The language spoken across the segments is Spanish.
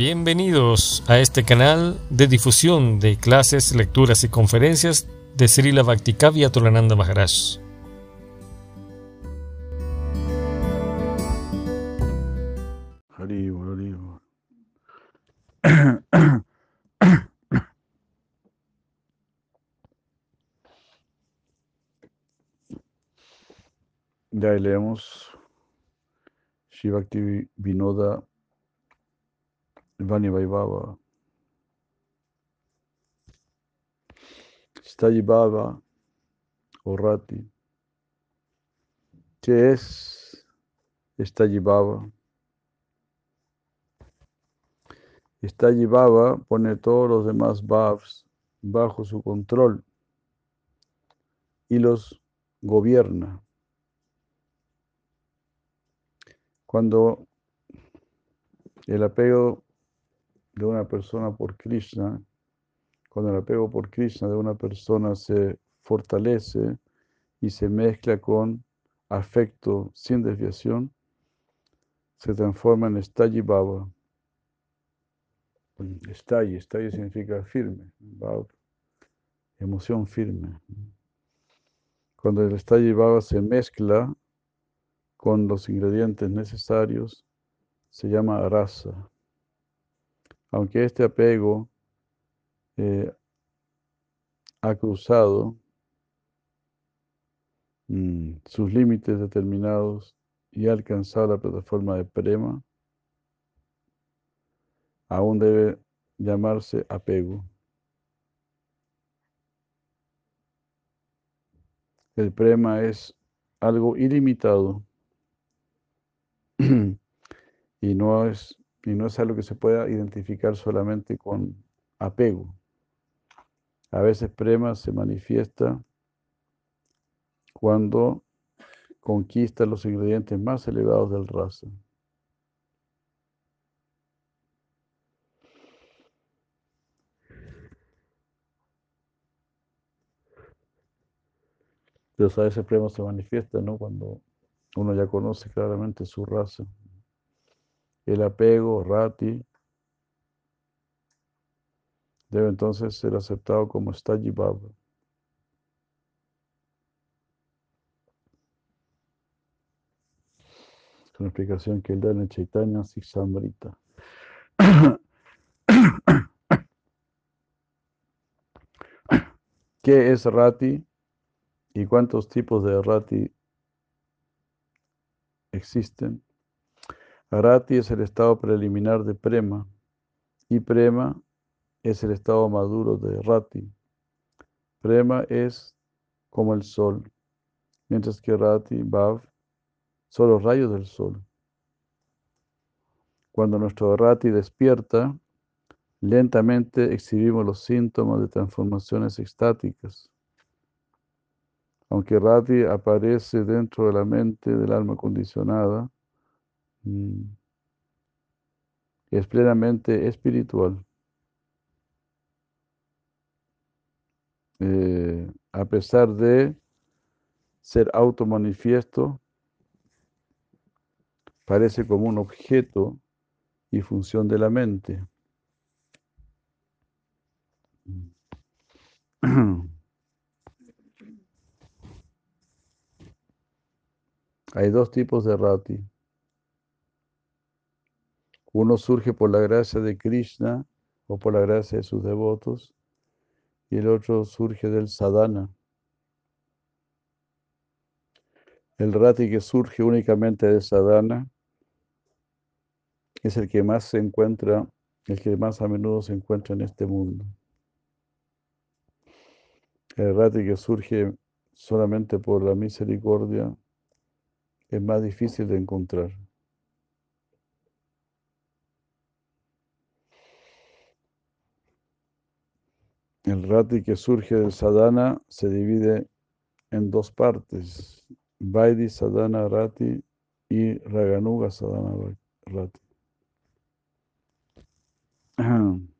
Bienvenidos a este canal de difusión de clases, lecturas y conferencias de Srila Bhaktikavya Tolananda Maharaj. Ya leemos Shivakti Vinoda Vani Vaibhava Stayi Baba o Rati. ¿Qué es Stayi Baba? Stayi Baba pone todos los demás Bhavs bajo su control y los gobierna. Cuando el apego de una persona por Krishna, cuando el apego por Krishna de una persona se fortalece y se mezcla con afecto sin desviación, se transforma en Stayi Baba. Stayi, Stayi significa firme, Baba, emoción firme. Cuando el Stayi Baba se mezcla con los ingredientes necesarios, se llama rasa. Aunque este apego eh, ha cruzado mm, sus límites determinados y ha alcanzado la plataforma de prema, aún debe llamarse apego. El prema es algo ilimitado y no es y no es algo que se pueda identificar solamente con apego. A veces prema se manifiesta cuando conquista los ingredientes más elevados del raza. Entonces a veces prema se manifiesta ¿no? cuando uno ya conoce claramente su raza. El apego, rati, debe entonces ser aceptado como Staji Baba. Es una explicación que él da en el Chaitanya Siksamrita. ¿Qué es rati y cuántos tipos de rati existen? Rati es el estado preliminar de prema y prema es el estado maduro de rati. Prema es como el sol, mientras que rati, bhav, son los rayos del sol. Cuando nuestro rati despierta, lentamente exhibimos los síntomas de transformaciones extáticas. Aunque rati aparece dentro de la mente del alma condicionada, es plenamente espiritual. Eh, a pesar de ser automanifiesto, parece como un objeto y función de la mente. Hay dos tipos de rati. Uno surge por la gracia de Krishna o por la gracia de sus devotos y el otro surge del sadhana. El rati que surge únicamente de sadhana es el que más se encuentra, el que más a menudo se encuentra en este mundo. El rati que surge solamente por la misericordia es más difícil de encontrar. El rati que surge del sadhana se divide en dos partes, Vaidi sadhana rati y Raganuga sadhana rati.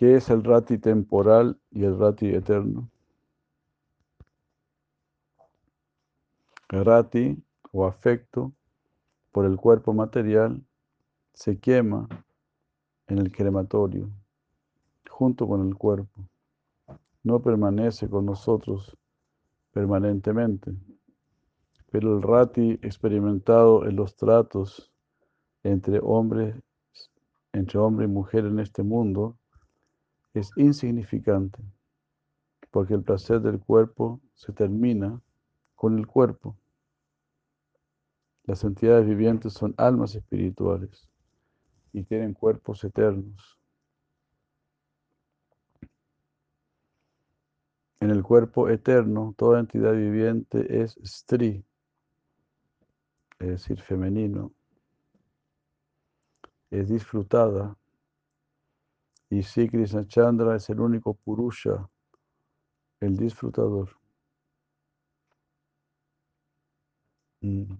¿Qué es el rati temporal y el rati eterno? El rati o afecto por el cuerpo material se quema en el crematorio junto con el cuerpo. No permanece con nosotros permanentemente. Pero el rati experimentado en los tratos entre hombres, entre hombre y mujer en este mundo es insignificante, porque el placer del cuerpo se termina con el cuerpo. Las entidades vivientes son almas espirituales y tienen cuerpos eternos. En el cuerpo eterno, toda entidad viviente es stri, es decir, femenino, es disfrutada. Y si Krishna Chandra es el único Purusha, el disfrutador. Mm.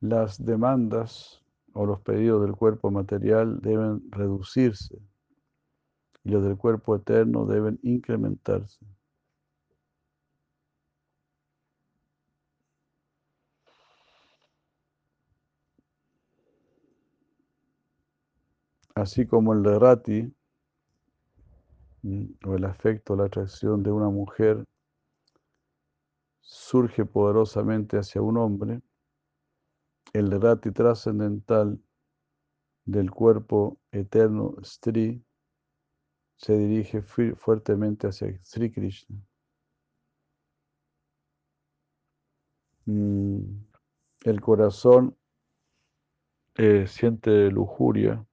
Las demandas o los pedidos del cuerpo material deben reducirse y los del cuerpo eterno deben incrementarse. Así como el de Rati, mm, o el afecto, la atracción de una mujer surge poderosamente hacia un hombre, el de Rati trascendental del cuerpo eterno Stri se dirige fuertemente hacia Sri Krishna. Mm, el corazón eh, siente lujuria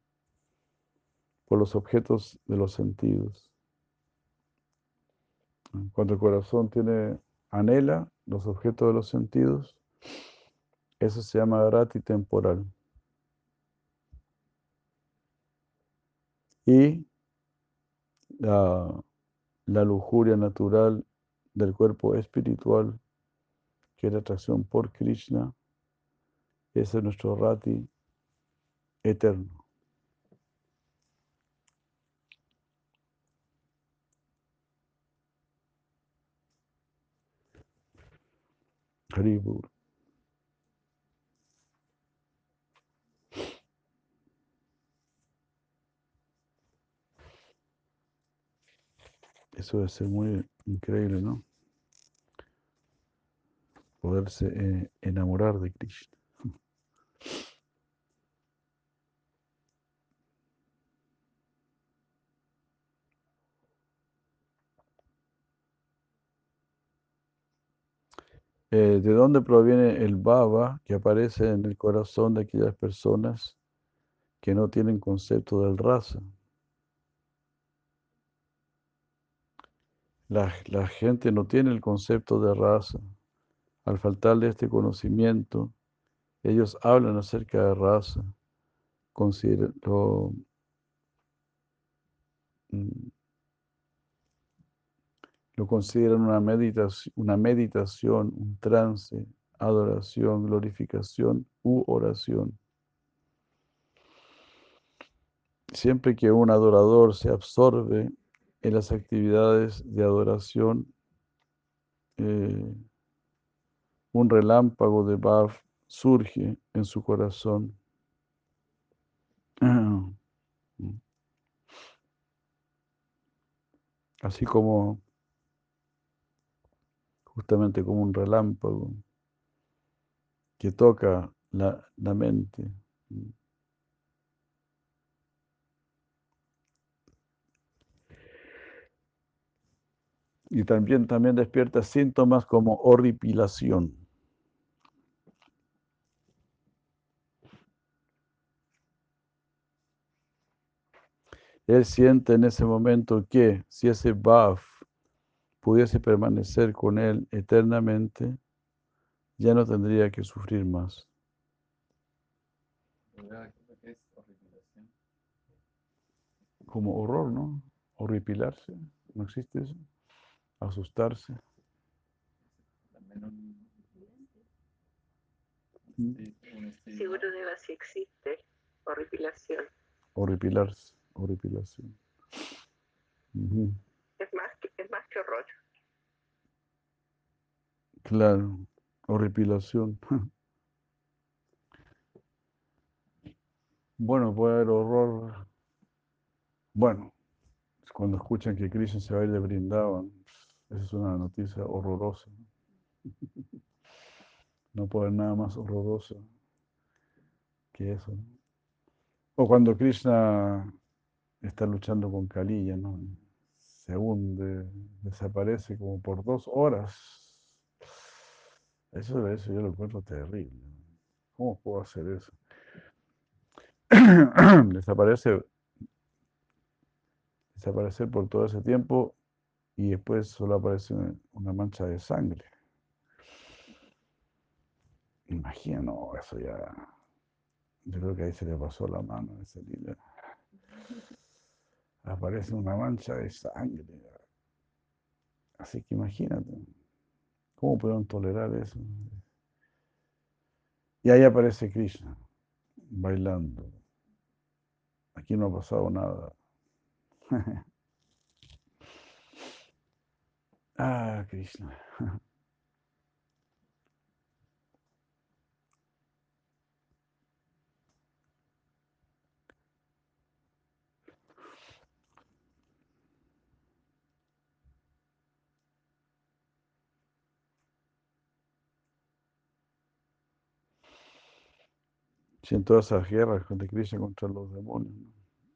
por los objetos de los sentidos. Cuando el corazón tiene anhela los objetos de los sentidos, eso se llama rati temporal. Y la, lujuria natural del cuerpo espiritual, que es la atracción por Krishna, ese es nuestro rati eterno. Haribur. Eso debe ser muy increíble, ¿no? Poderse eh, enamorar de Krishna. Eh, ¿De dónde proviene el baba que aparece en el corazón de aquellas personas que no tienen concepto del raza? La, gente no tiene el concepto de raza. Al faltarle este conocimiento, ellos hablan acerca de raza, lo consideran una meditación, una meditación, un trance, adoración, glorificación u oración. Siempre que un adorador se absorbe en las actividades de adoración, eh, un relámpago de Bhav surge en su corazón. Así como, justamente como un relámpago que toca la, la mente. Y también, también despierta síntomas como horripilación. Él siente en ese momento que si ese Baf pudiese permanecer con él eternamente, ya no tendría que sufrir más. Como horror, ¿no? Horripilarse. ¿No existe eso? asustarse. Seguro de si existe horripilación. Horripilarse, horripilación más que, es más que horror. Claro, horripilación. Bueno, puede haber horror. Bueno, cuando escuchan que Krishna se va a ir de Brindavan, esa es una noticia horrorosa. No puede haber nada más horroroso que eso. O cuando Krishna está luchando con Kaliya, ¿no? Se hunde, desaparece como por dos horas. Eso, eso yo lo encuentro terrible. ¿Cómo puedo hacer eso? Desaparece, desaparecer por todo ese tiempo y después solo aparece una- mancha de sangre. Imagina, no, eso ya. Yo creo que ahí se le pasó la mano a esa lila. Aparece una mancha de sangre. Así que imagínate, ¿cómo pudieron tolerar eso? Y ahí aparece Krishna, bailando. Aquí no ha pasado nada. ah, Krishna. 'Sí, en todas esas guerras de Krishna contra los demonios,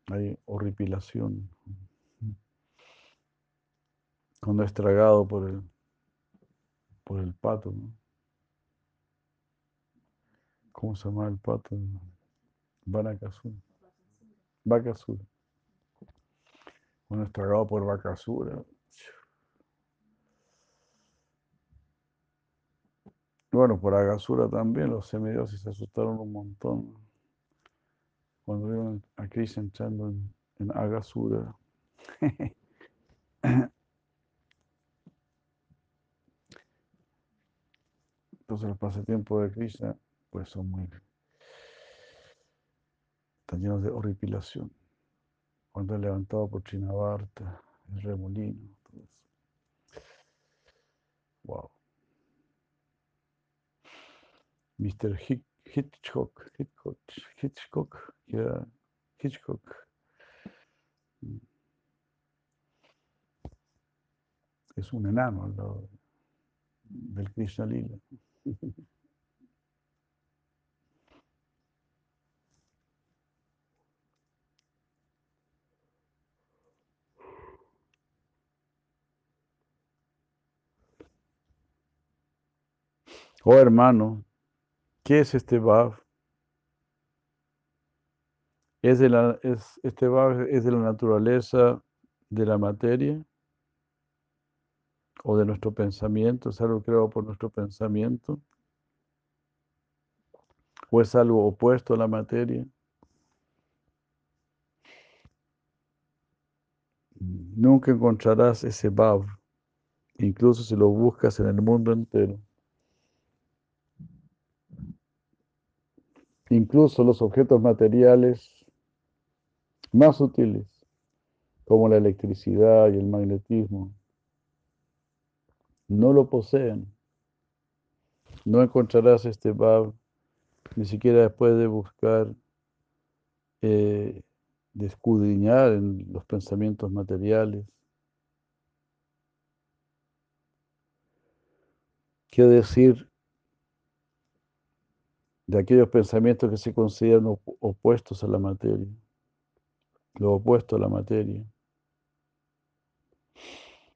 hay horripilación. Cuando es tragado por el, por el pato, ¿no? ¿Cómo se llama el pato? Banakasura. Bakasura. Cuando es tragado por Bakasura. Bueno, por Agasura también, los semidioses se asustaron un montón. Cuando vieron a Krishna entrando en, en Agasura. Entonces los pasatiempos de Krishna pues son muy... están llenos de horripilación. Cuando es levantado por Chinabarta, el remolino, todo eso. Wow. Mr. Hitchcock, Hitchcock, Hitchcock, era Hitchcock. Mm. Es un enano al lado del Krishna Lila. Oh hermano, ¿qué es este Bhav? ¿Es de la, es, ¿Este Bhav es de la naturaleza de la materia? ¿O de nuestro pensamiento? ¿Es algo creado por nuestro pensamiento? ¿O es algo opuesto a la materia? Nunca encontrarás ese Bhav, incluso si lo buscas en el mundo entero. Incluso los objetos materiales más sutiles, como la electricidad y el magnetismo, no lo poseen. No encontrarás este Bhav ni siquiera después de buscar, eh, de escudriñar en los pensamientos materiales. ¿Qué decir de aquellos pensamientos que se consideran op- opuestos a la materia? Lo opuesto a la materia.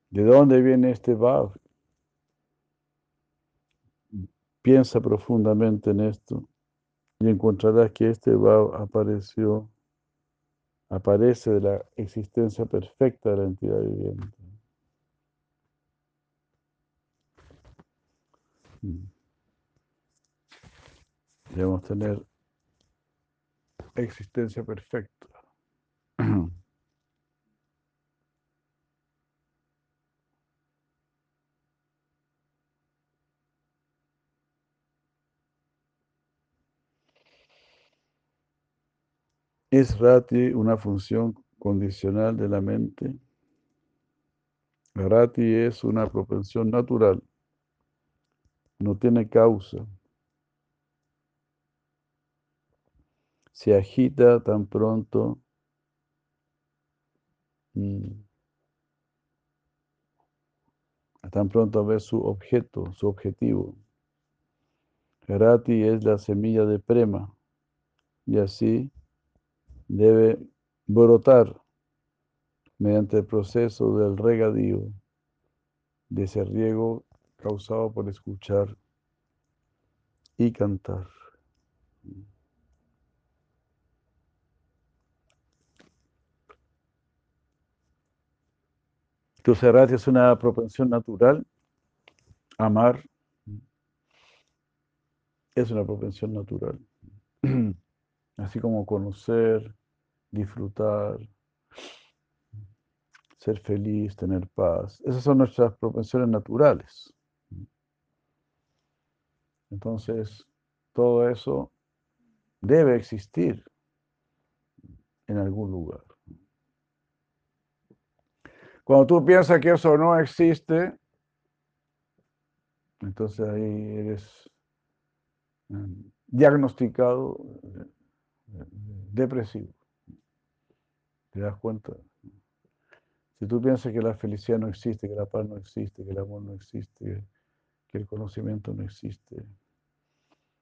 ¿De dónde viene este Bhav? Piensa profundamente en esto y encontrarás que este Bhav apareció, aparece de la existencia perfecta de la entidad viviente. Debemos tener existencia perfecta. ¿Es Rati una función condicional de la mente? Rati es una propensión natural, no tiene causa. Se agita tan pronto. mm, Tan pronto ve su objeto, su objetivo. Rati es la semilla de prema y así debe brotar mediante el proceso del regadío, de ese riego causado por escuchar y cantar. Entonces, Rati es una propensión natural. Amar es una propensión natural. Así como conocer, disfrutar, ser feliz, tener paz. Esas son nuestras propensiones naturales. Entonces, todo eso debe existir en algún lugar. Cuando tú piensas que eso no existe, entonces ahí eres mm, diagnosticado eh, depresivo. ¿Te das cuenta? Si tú piensas que la felicidad no existe, que la paz no existe, que el amor no existe, que el conocimiento no existe,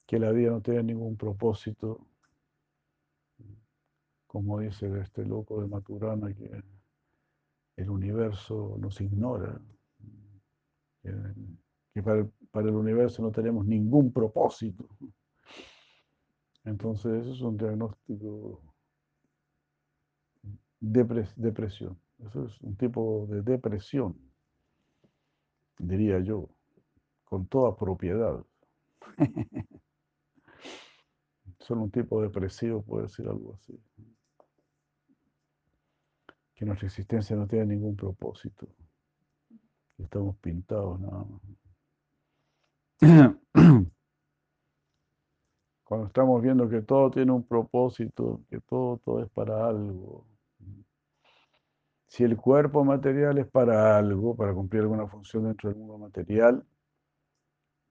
que la vida no tiene ningún propósito, como dice este loco de Maturana, que el universo nos ignora, que, que para, el, para, el, universo no tenemos ningún propósito. Entonces eso es un diagnóstico de depres, depresión. Eso es un tipo de depresión, diría yo, con toda propiedad. Solo un tipo depresivo puede decir algo así que nuestra existencia no tiene ningún propósito. Estamos pintados nada más. Cuando estamos viendo que todo tiene un propósito, que todo, todo es para algo. Si el cuerpo material es para algo, para cumplir alguna función dentro del mundo material,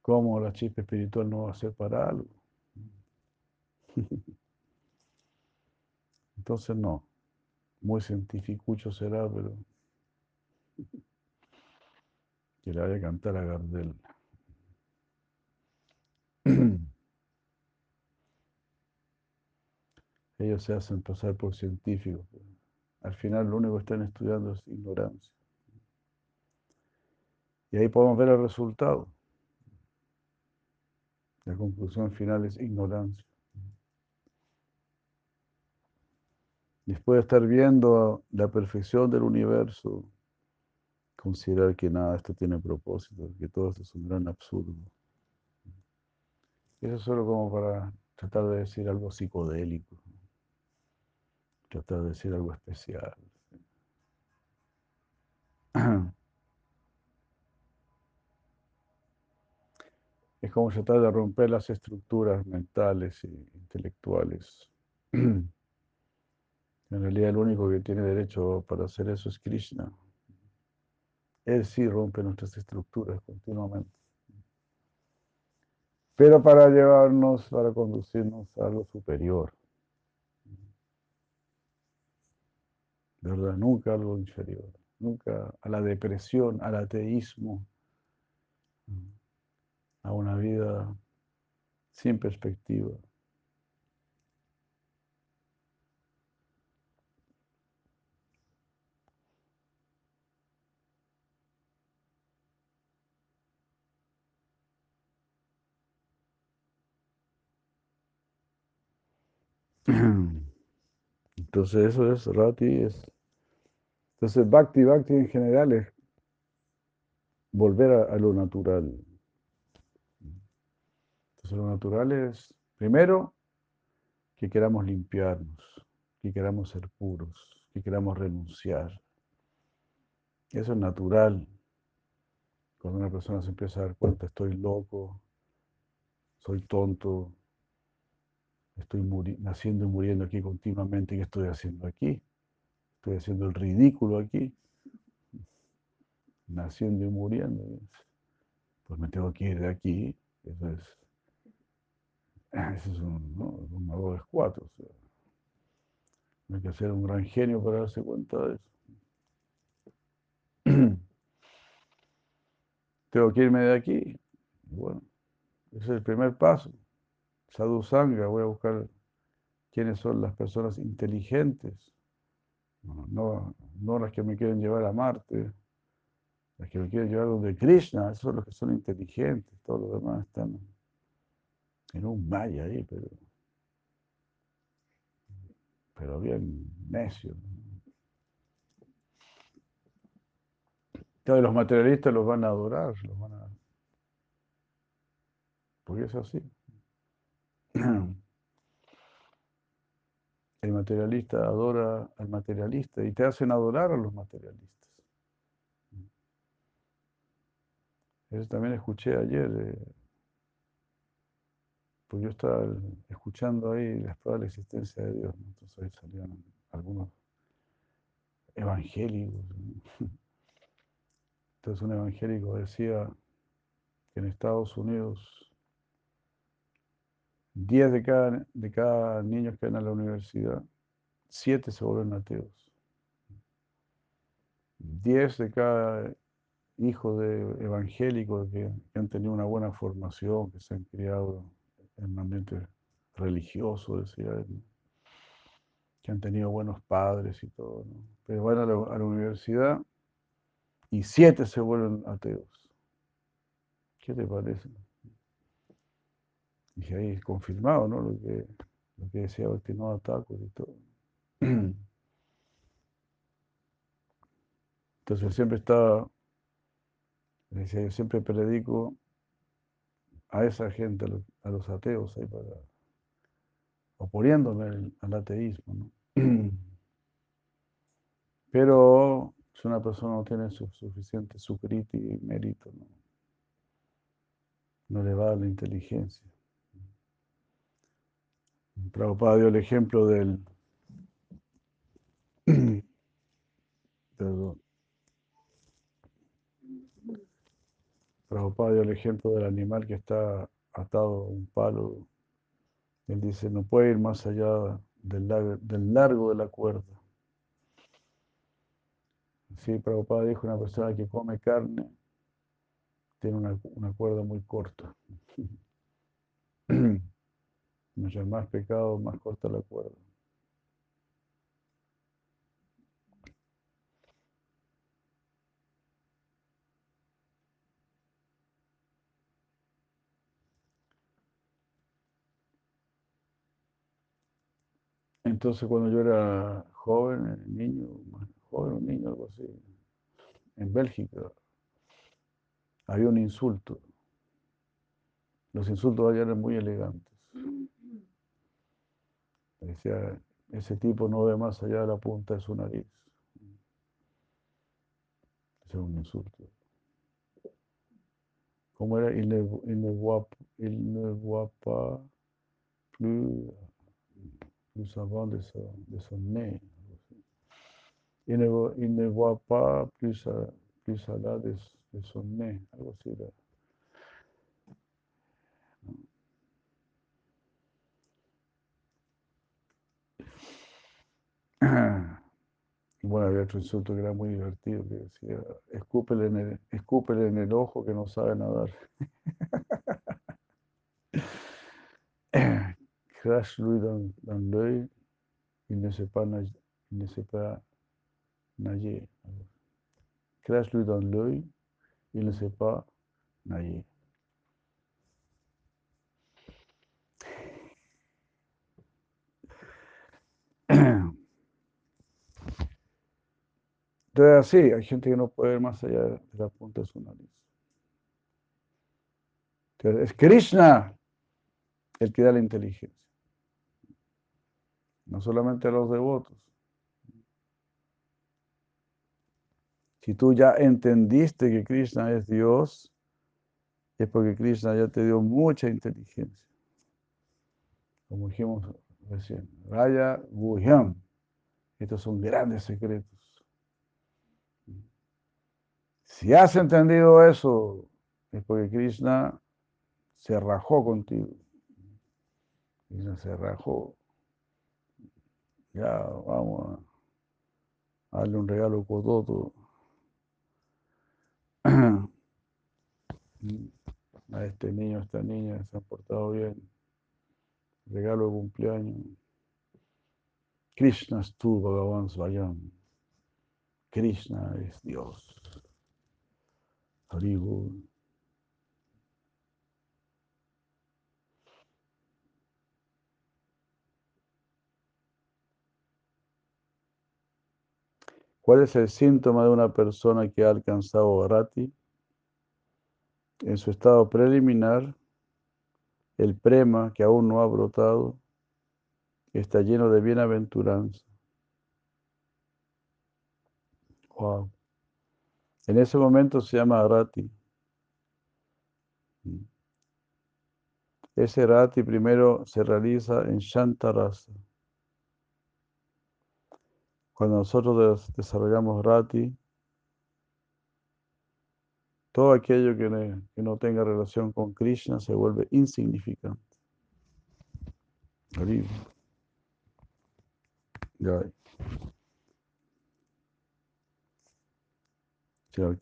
¿cómo la chispa espiritual no va a ser para algo? Entonces no muy científico será, pero que le vaya a cantar a Gardel. Ellos se hacen pasar por científicos. Al final lo único que están estudiando es ignorancia. Y ahí podemos ver el resultado. La conclusión final es ignorancia. Después de estar viendo la perfección del universo, considerar que nada esto tiene propósito, que todo esto es un gran absurdo. Eso es solo como para tratar de decir algo psicodélico, tratar de decir algo especial. Es como tratar de romper las estructuras mentales e intelectuales. En realidad el único que tiene derecho para hacer eso es Krishna. Él sí rompe nuestras estructuras continuamente. Pero para llevarnos, para conducirnos a algo superior. ¿Verdad? Nunca algo inferior. Nunca a la depresión, al ateísmo, a una vida sin perspectiva. Entonces eso es Rati, es... Entonces Bhakti, Bhakti en general es volver a, a, lo natural. Entonces lo natural es, primero, que queramos limpiarnos, que queramos ser puros, que queramos renunciar. Eso es natural. Cuando una persona se empieza a dar cuenta, estoy loco, soy tonto, Estoy naciendo y muriendo aquí continuamente. ¿Qué estoy haciendo aquí? Estoy haciendo el ridículo aquí. naciendo y muriendo. Pues me tengo que ir de aquí. Eso es, eso es un, ¿no? un de cuatro. O sea, no hay que ser un gran genio para darse cuenta de eso. tengo que irme de aquí. Bueno, ese es el primer paso. Sadhu Sangha, voy a buscar quiénes son las personas inteligentes, no, no las que me quieren llevar a Marte, las que me quieren llevar donde Krishna, esos son los que son inteligentes, todos los demás están en un maya ahí, pero, pero bien necio. Todos los materialistas los van a adorar, los van a... Porque es así. El materialista adora al materialista y te hacen adorar a los materialistas. Eso también escuché ayer, eh, porque yo estaba escuchando ahí la pruebas de la existencia de Dios. Entonces ahí salían algunos evangélicos. Entonces un evangélico decía que en Estados Unidos 10 de cada, de cada niños que van a la universidad, 7 se vuelven ateos. 10 de cada hijo de evangélicos que, han tenido una buena formación, que se han criado en un ambiente religioso, decía él, que han tenido buenos padres y todo, pero van a la universidad y siete se vuelven ateos. ¿Qué te parece? Y ahí confirmado, ¿no? Lo que, lo que decía no Thakur y todo. Entonces siempre estaba, decía, yo siempre predico a esa gente, a los, ateos, ahí para, oponiéndome al, ateísmo, ¿no? Pero si una persona no tiene su, suficiente sukriti y mérito, no, no le va a la inteligencia. Prabhupada dio el ejemplo del. Perdón. Prabhupada dio el ejemplo del animal que está atado a un palo. Él dice: no puede ir más allá del largo de la cuerda. Sí, Prabhupada dijo, una persona que come carne tiene una, cuerda muy corta. Mientras más pecado, más corta la cuerda. Entonces cuando yo era joven, niño, joven, un niño, algo así, en Bélgica, había un insulto. Los insultos allá eran muy elegantes. Decía, ese tipo no ve más allá de la punta de su nariz. Es un insulto. ¿Cómo era? Il ne, voit, pas plus, plus avant de son, de son nez. Il ne, il ne voit pas plus, plus allá de, de son nez. Algo así era. Bueno, había otro insulto que era muy divertido, que decía, escúpele en el, escúpele en el ojo que no sabe nadar. Crash dans l'œil, il ne sait pas nager. Crash dans l'œil, il ne sait pas. Entonces, sí, hay gente que no puede ver más allá de la punta de su nariz. Entonces, es Krishna el que da la inteligencia. No solamente a los devotos. Si tú ya entendiste que Krishna es Dios, es porque Krishna ya te dio mucha inteligencia. Como dijimos recién, Raya Guhyam. Estos son grandes secretos. Si has entendido eso, es porque Krishna se rajó contigo. Krishna se rajó. Ya vamos a darle un regalo cototo a este niño, a esta niña, se han portado bien. Regalo de cumpleaños. Krishna es tú, Bhagavan. Krishna es Dios. ¿Cuál es el síntoma de una persona que ha alcanzado Rati? En su estado preliminar, el prema que aún no ha brotado está lleno de bienaventuranza. Wow. En ese momento se llama Rati. Ese Rati primero se realiza en Shantarasa. Cuando nosotros desarrollamos Rati, todo aquello que, no tenga relación con Krishna se vuelve insignificante.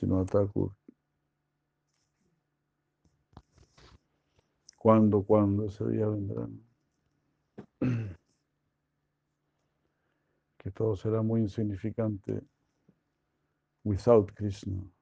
No ataco. ¿Cuándo, cuándo ese día vendrá? Que todo será muy insignificante without Krishna.